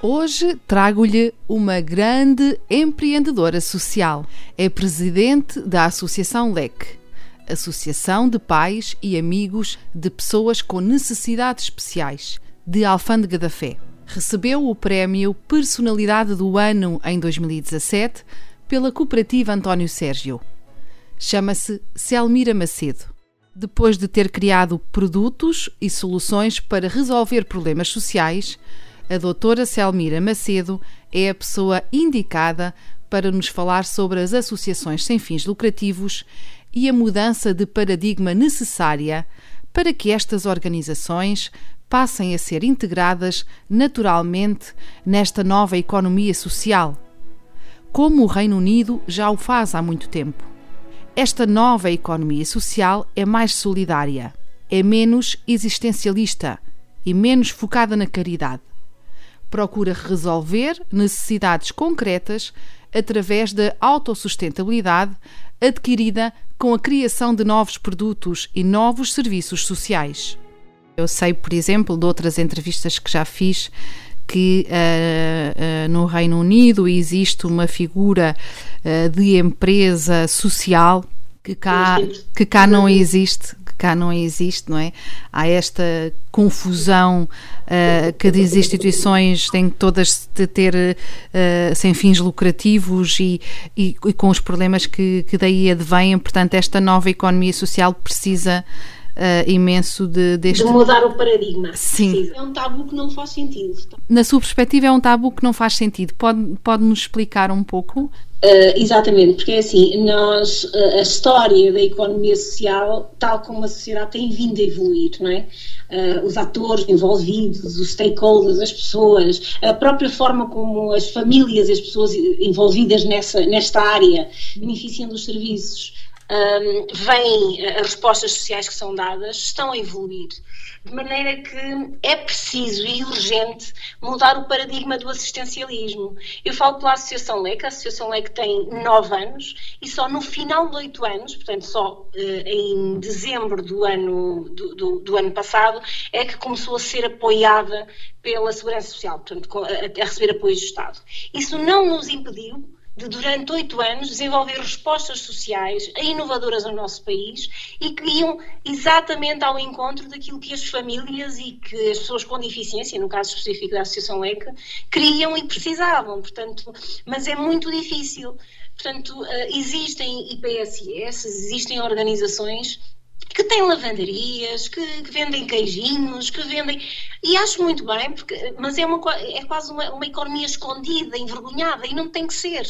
Hoje trago-lhe uma grande empreendedora social. É presidente da Associação LEC, Associação de Pais e Amigos de Pessoas com Necessidades Especiais, de Alfândega da Fé. Recebeu o prémio Personalidade do Ano em 2017 pela cooperativa António Sérgio. Chama-se Selmira Macedo depois de ter criado produtos e soluções para resolver problemas sociais, a doutora Selmira Macedo é a pessoa indicada para nos falar sobre as associações sem fins lucrativos e a mudança de paradigma necessária para que estas organizações passem a ser integradas naturalmente nesta nova economia social, como o Reino Unido já o faz há muito tempo. Esta nova economia social é mais solidária, é menos existencialista e menos focada na caridade. Procura resolver necessidades concretas através da autossustentabilidade adquirida com a criação de novos produtos e novos serviços sociais. Eu sei, por exemplo, de outras entrevistas que já fiz, que uh, uh, no Reino Unido existe uma figura uh, de empresa social que cá, que cá não existe, cá não existe, não é? Há esta confusão que as instituições têm todas de ter sem fins lucrativos e, e, e, com os problemas que, que daí advêm, portanto esta nova economia social precisa uh, imenso de, deste... De mudar o paradigma. Sim. É um tabu que não faz sentido. Na sua perspectiva é um tabu que não faz sentido. Pode, pode explicar um pouco? Uh, exatamente, porque é assim, nós, uh, a história da economia social, tal como a sociedade tem vindo a evoluir, não é? Uh, os atores envolvidos, os stakeholders, as pessoas, a própria forma como as famílias as pessoas envolvidas nessa, nesta área beneficiam dos serviços, um, vêm as respostas sociais que são dadas, estão a evoluir. De maneira que é preciso e urgente mudar o paradigma do assistencialismo. Eu falo pela Associação LEC, a Associação LEC tem nove anos e só no final de oito anos, portanto só uh, em dezembro do ano, do, do, do, ano passado, é que começou a ser apoiada pela Segurança Social, portanto a, a receber apoio do Estado. Isso não nos impediu de, durante oito anos, desenvolver respostas sociais inovadoras no nosso país e que iam exatamente ao encontro daquilo que as famílias e que as pessoas com deficiência, no caso específico da Associação ECA, queriam e precisavam. Portanto, mas é muito difícil. Portanto, eh, existem IPSS, existem organizações que têm lavanderias, que, que, vendem queijinhos, que vendem. E acho muito bem, porque, mas é, uma, é quase uma, uma economia escondida, envergonhada, e não tem que ser,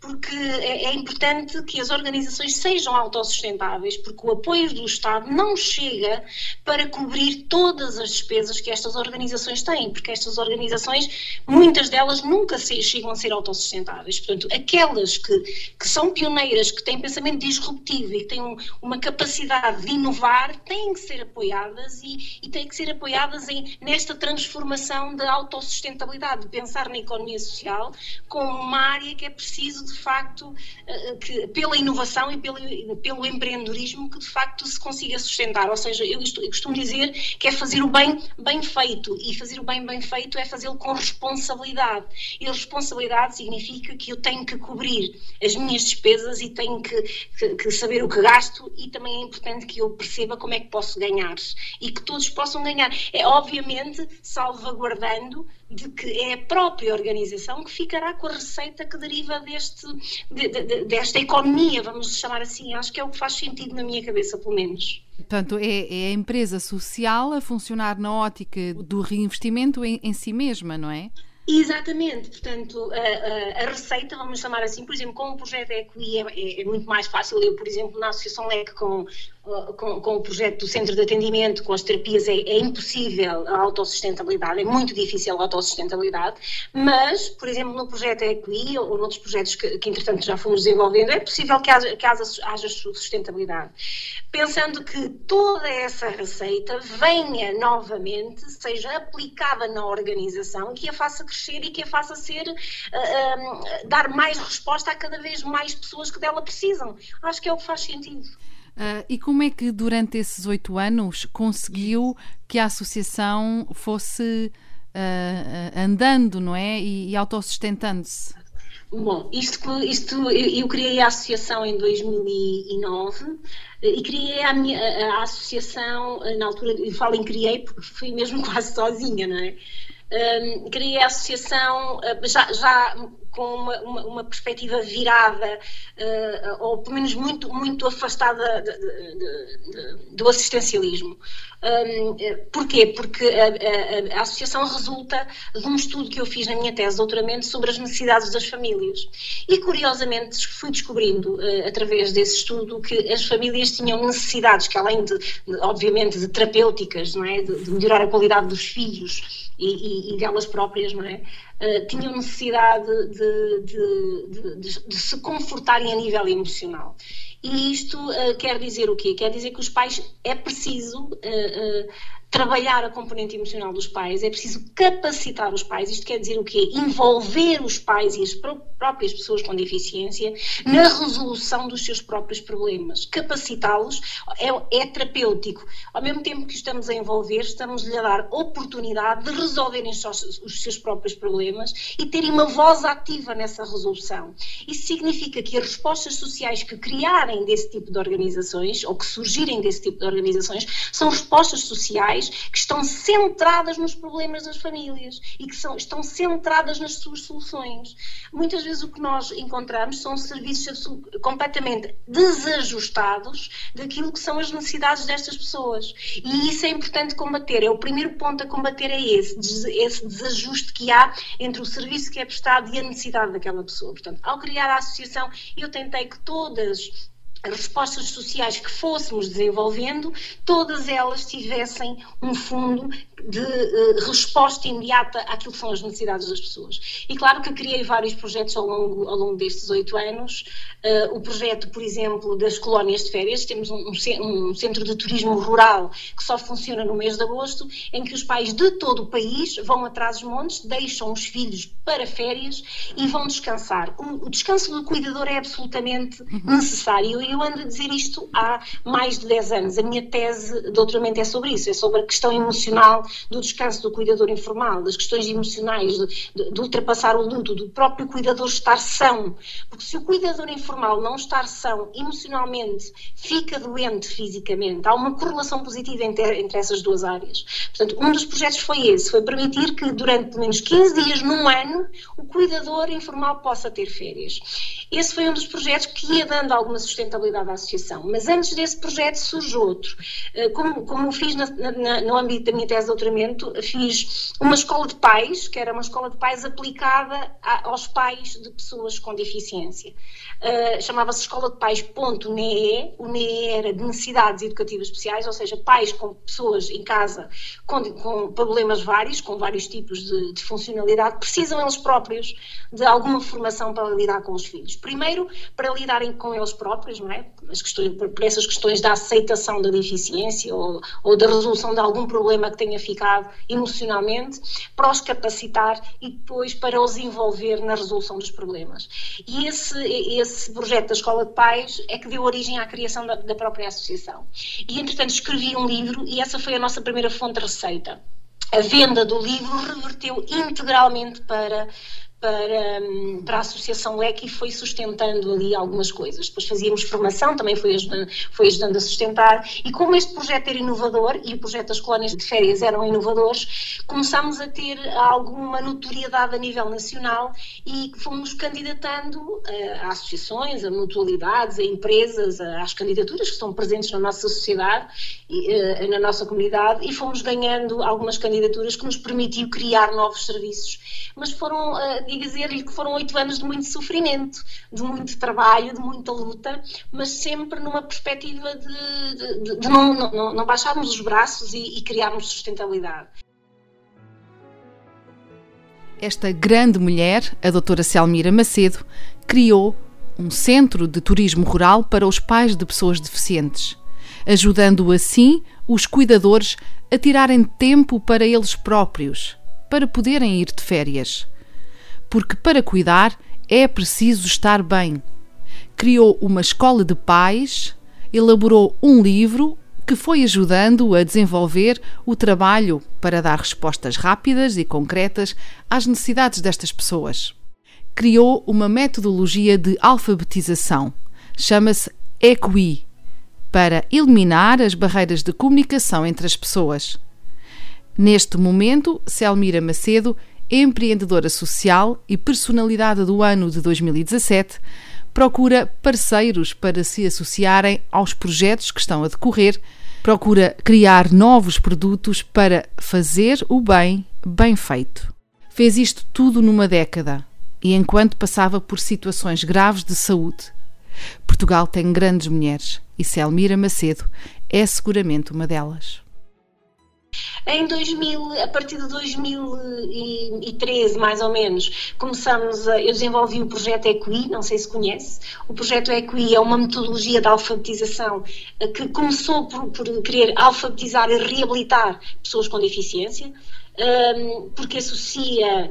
porque é, é, importante que as organizações sejam autossustentáveis, porque o apoio do Estado não chega para cobrir todas as despesas que estas organizações têm, porque estas organizações, muitas delas nunca se, chegam a ser autossustentáveis. Portanto, aquelas que, que são pioneiras, que têm pensamento disruptivo e que têm um, uma capacidade de inovar têm que ser apoiadas e, e têm que ser apoiadas em, nesta transformação da autossustentabilidade, de pensar na economia social como uma área que é preciso, de facto, eh, que, pela inovação e pelo, pelo empreendedorismo, que de facto se consiga sustentar. Ou seja, eu, eu costumo dizer que é fazer o bem bem feito e fazer o bem bem feito é fazê-lo com responsabilidade. E responsabilidade significa que eu tenho que cobrir as minhas despesas e tenho que, que, que saber o que gasto e também é importante que eu perceba como é que posso ganhar e que todos possam ganhar. É obviamente salvaguardando de que é a própria organização que ficará com a receita que deriva deste, de, de, desta economia, vamos chamar assim. Acho que é o que faz sentido na minha cabeça, pelo menos. Portanto, é, é a empresa social a funcionar na ótica do reinvestimento em, em si mesma, não é? Exatamente, portanto, a, a, a, receita, vamos chamar assim, por exemplo, com o projeto EQI é, é, é, muito mais fácil. Eu, por exemplo, na Associação LEC, com, com, com, o projeto do centro de atendimento, com as terapias, é, é, impossível a autossustentabilidade, é muito difícil a autossustentabilidade, mas, por exemplo, no projeto EQI ou noutros projetos que, que entretanto, já fomos desenvolvendo, é possível que haja, que haja, haja sustentabilidade. Pensando que toda essa receita venha novamente, seja aplicada na organização, que a faça crescer e que a faça ser, uh, uh, dar mais resposta a cada vez mais pessoas que dela precisam. Acho que é o que faz sentido. Uh, e como é que durante esses oito anos conseguiu que a associação fosse uh, andando, não é? E, e autossustentando-se? Bom, isto, isto eu, eu, criei a associação em 2009 e criei a, minha, a, a associação na altura, eu falo em criei porque fui mesmo quase sozinha, não é? Um, criei a associação já, já com uma, uma, uma perspectiva virada, uh, ou pelo menos muito, muito afastada de, de, de, do assistencialismo. Um, porquê? Porque a, a, a, associação resulta de um estudo que eu fiz na minha tese de doutoramento sobre as necessidades das famílias. E, curiosamente, fui descobrindo, uh, através desse estudo, que as famílias tinham necessidades que, além de, obviamente, de terapêuticas, não é? de, melhorar a qualidade dos filhos e, e, e delas próprias, não é? Uh, tinham necessidade de, de, de, de, se confortarem a nível emocional. E isto uh, quer dizer o quê? Quer dizer que os pais é preciso uh, trabalhar a componente emocional dos pais, é preciso capacitar os pais. Isto quer dizer o quê? Envolver os pais e as próprias pessoas com deficiência na resolução dos seus próprios problemas. Capacitá-los é, é, terapêutico. Ao mesmo tempo que estamos a envolver, estamos-lhe a dar oportunidade de resolverem os seus próprios problemas e terem uma voz ativa nessa resolução. Isso significa que as respostas sociais que criarem desse tipo de organizações, ou que surgirem desse tipo de organizações, são respostas sociais que estão centradas nos problemas das famílias e que são, estão centradas nas suas soluções. Muitas vezes o que nós encontramos são serviços completamente desajustados daquilo que são as necessidades destas pessoas. E isso é importante combater. É o primeiro ponto a combater é esse, esse desajuste que há entre o serviço que é prestado e a necessidade daquela pessoa. Portanto, ao criar a associação, eu tentei que todas respostas sociais que fôssemos desenvolvendo, todas elas tivessem um fundo de uh, resposta imediata àquilo que são as necessidades das pessoas. E claro que criei vários projetos ao longo, ao longo destes oito anos. Uh, o projeto, por exemplo, das colónias de férias, temos um, um, centro de turismo rural que só funciona no mês de agosto, em que os pais de todo o país vão atrás dos montes, deixam os filhos para férias e vão descansar. O, o descanso do cuidador é absolutamente necessário eu ando a dizer isto há mais de 10 anos. A minha tese de doutoramento é sobre isso, é sobre a questão emocional do descanso do cuidador informal, das questões emocionais, de, de, de ultrapassar o luto, do próprio cuidador estar são. Porque se o cuidador informal não estar são emocionalmente, fica doente fisicamente. Há uma correlação positiva entre, entre essas duas áreas. Portanto, um dos projetos foi esse, foi permitir que durante pelo menos 15 dias num ano o cuidador informal possa ter férias. Esse foi um dos projetos que ia dando alguma sustentabilidade à associação. Mas antes desse projeto surge outro. Eh, como, como fiz na, na, no âmbito da minha tese de doutoramento, fiz uma escola de pais, que era uma escola de pais aplicada a, aos pais de pessoas com deficiência. Uh, Chamava-se Escola de Pais ponto NEE. O NEE era de necessidades educativas especiais, ou seja, pais com pessoas em casa com, com problemas vários, com vários tipos de, de funcionalidade, precisam eles próprios de alguma formação para lidar com os filhos. Primeiro, para lidarem com eles próprios, não é? Questões, por essas questões da aceitação da deficiência ou, ou da resolução de algum problema que tenha ficado emocionalmente, para os capacitar e depois para os envolver na resolução dos problemas. E esse, esse projeto da Escola de Pais é que deu origem à criação da, da própria associação. E, entretanto, escrevi um livro e essa foi a nossa primeira fonte de receita. A venda do livro reverteu integralmente para para, para a Associação LEC e foi sustentando ali algumas coisas. Depois fazíamos formação, também foi ajudando, foi ajudando a sustentar. E como este projeto era inovador e o projeto das colónias de férias eram inovadores, começámos a ter alguma notoriedade a nível nacional e fomos candidatando uh, a associações, a mutualidades, a empresas, às candidaturas que estão presentes na nossa sociedade, uh, na nossa comunidade e fomos ganhando algumas candidaturas que nos permitiu criar novos serviços. Mas foram uh, e dizer-lhe que foram oito anos de muito sofrimento, de muito trabalho, de muita luta, mas sempre numa perspectiva de, de, de não, não, não, baixarmos os braços e, e criarmos sustentabilidade. Esta grande mulher, a doutora Selmira Macedo, criou um centro de turismo rural para os pais de pessoas deficientes, ajudando assim os cuidadores a tirarem tempo para eles próprios, para poderem ir de férias porque para cuidar é preciso estar bem. Criou uma escola de pais, elaborou um livro que foi ajudando a desenvolver o trabalho para dar respostas rápidas e concretas às necessidades destas pessoas. Criou uma metodologia de alfabetização, chama-se EQUI, para eliminar as barreiras de comunicação entre as pessoas. Neste momento, Selmira Macedo empreendedora social e personalidade do ano de 2017, procura parceiros para se associarem aos projetos que estão a decorrer, procura criar novos produtos para fazer o bem bem feito. Fez isto tudo numa década e enquanto passava por situações graves de saúde. Portugal tem grandes mulheres e Selmira Macedo é seguramente uma delas. Em 2000, a partir de 2013, mais ou menos, começamos a, eu desenvolvi o projeto EQI, não sei se conhece. O projeto EQI é uma metodologia de alfabetização eh, que começou por, por querer alfabetizar e reabilitar pessoas com deficiência porque associa,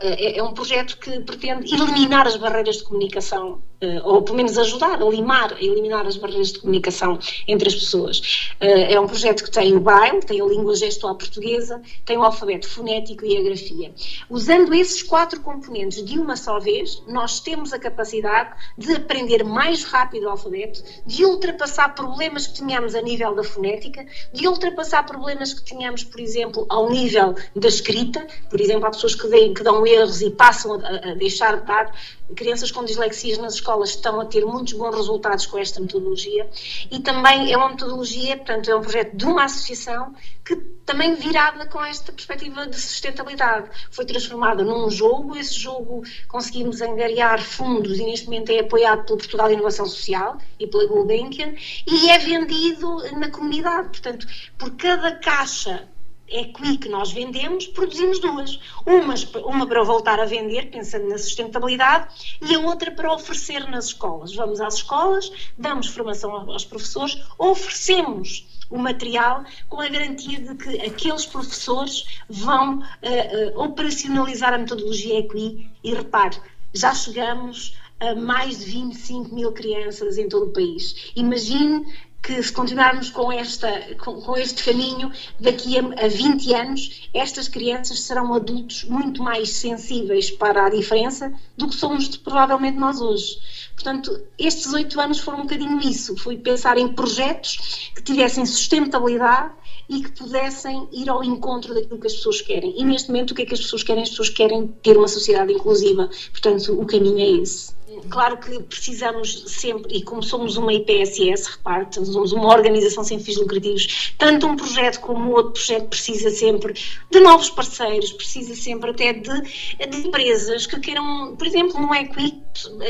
é, é um projeto que pretende eliminar as barreiras de comunicação, ou pelo menos ajudar a limar, a eliminar as barreiras de comunicação entre as pessoas. Ah, é um projeto que tem o braille, tem a língua gestual portuguesa, tem o alfabeto fonético e a grafia. Usando esses quatro componentes de uma só vez, nós temos a capacidade de aprender mais rápido o alfabeto, de ultrapassar problemas que tínhamos a nível da fonética, de ultrapassar problemas que tínhamos, por exemplo, ao nível da escrita, por exemplo, há pessoas que, dão erros e passam a, a deixar de dar. Crianças com dislexias nas escolas estão a ter muitos bons resultados com esta metodologia e também é uma metodologia, portanto, é um projeto de uma associação que também virada com esta perspectiva de sustentabilidade. Foi transformada num jogo, esse jogo conseguimos angariar fundos e neste momento é apoiado pelo Portugal Inovação Social e pela Gulbenkian e é vendido na comunidade. Portanto, por cada caixa equi que nós vendemos, produzimos duas. Umas, uma para voltar a vender, pensando na sustentabilidade, e a outra para oferecer nas escolas. Vamos às escolas, damos formação aos professores, oferecemos o material com a garantia de que aqueles professores vão uh, uh, operacionalizar a metodologia EQI e repare, já chegamos a mais de 25 mil crianças em todo o país. Imagine que se continuarmos com, esta, com, com, este caminho, daqui a, a 20 anos, estas crianças serão adultos muito mais sensíveis para a diferença do que somos provavelmente nós hoje. Portanto, estes oito anos foram um bocadinho isso, foi pensar em projetos que tivessem sustentabilidade e que pudessem ir ao encontro daquilo que as pessoas querem. E neste momento, o que é que as pessoas querem? As pessoas querem ter uma sociedade inclusiva. Portanto, o caminho é esse. Claro que precisamos sempre, e como somos uma IPSS, repare, somos uma organização sem fins lucrativos, tanto um projeto como outro projeto precisa sempre de novos parceiros, precisa sempre até de, de empresas que queiram, por exemplo, no Equip,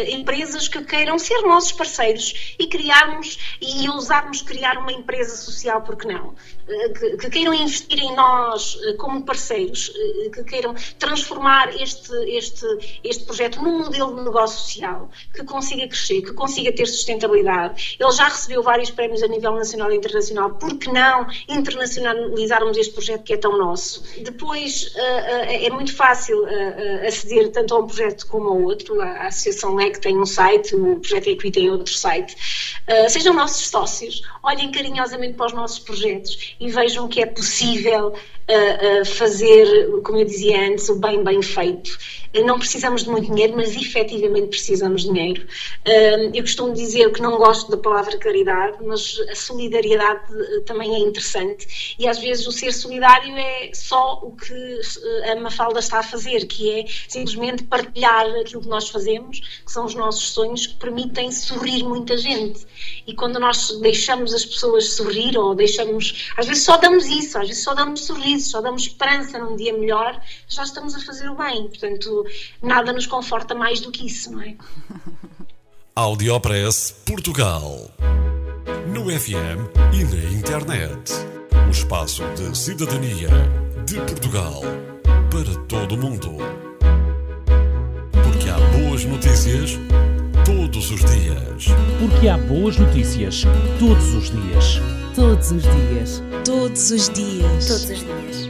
empresas que queiram ser nossos parceiros e criarmos e ousarmos criar uma empresa social, porque não? Eh, que, que queiram investir em nós eh, como parceiros, eh, que queiram transformar este, este, este projeto num modelo de negócio social que consiga crescer, que consiga ter sustentabilidade. Ele já recebeu vários prémios a nível nacional e internacional, por que não internacionalizarmos este projeto que é tão nosso? Depois, eh, eh, é muito fácil eh, aceder tanto a um projeto como ao outro. A Associação LEC tem um site, o Projeto Equi tem outro site. Sejam nossos sócios, olhem carinhosamente para os nossos projetos e vejam que é possível fazer, como eu dizia antes, o bem bem feito não precisamos de muito dinheiro, mas efetivamente precisamos de dinheiro. Eu costumo dizer que não gosto da palavra caridade, mas a solidariedade eh, também é interessante e às vezes o ser solidário é só o que eh, a Mafalda está a fazer, que é simplesmente partilhar aquilo que nós fazemos, que são os nossos sonhos, que permitem sorrir muita gente. E quando nós deixamos as pessoas sorrir ou deixamos, às vezes só damos isso, às vezes só damos sorrisos, só damos esperança num dia melhor, já estamos a fazer o bem. Portanto, nada nos conforta mais do que isso, não é? Audiopress Portugal. No FM e na internet. O espaço de cidadania de Portugal para todo o mundo. Porque há boas notícias todos os dias. Porque há boas notícias todos os dias. Todos os dias. Todos os dias. Todos os dias. Todos os dias.